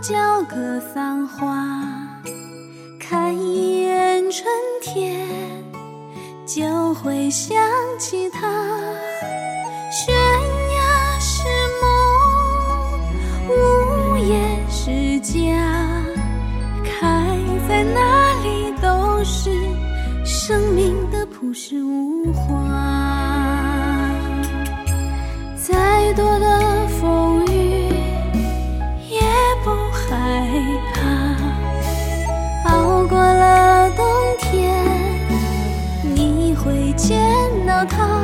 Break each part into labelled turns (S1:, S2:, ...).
S1: 叫格桑花。看一眼春天，就会想起他。悬崖是梦，无言是家，开在哪里都是生命的朴实无华。怕，熬过了冬天，你会见到他，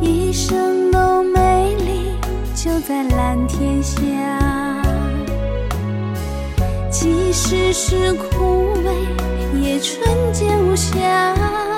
S1: 一生都美丽，就在蓝天下。即使是枯萎，也纯洁无瑕。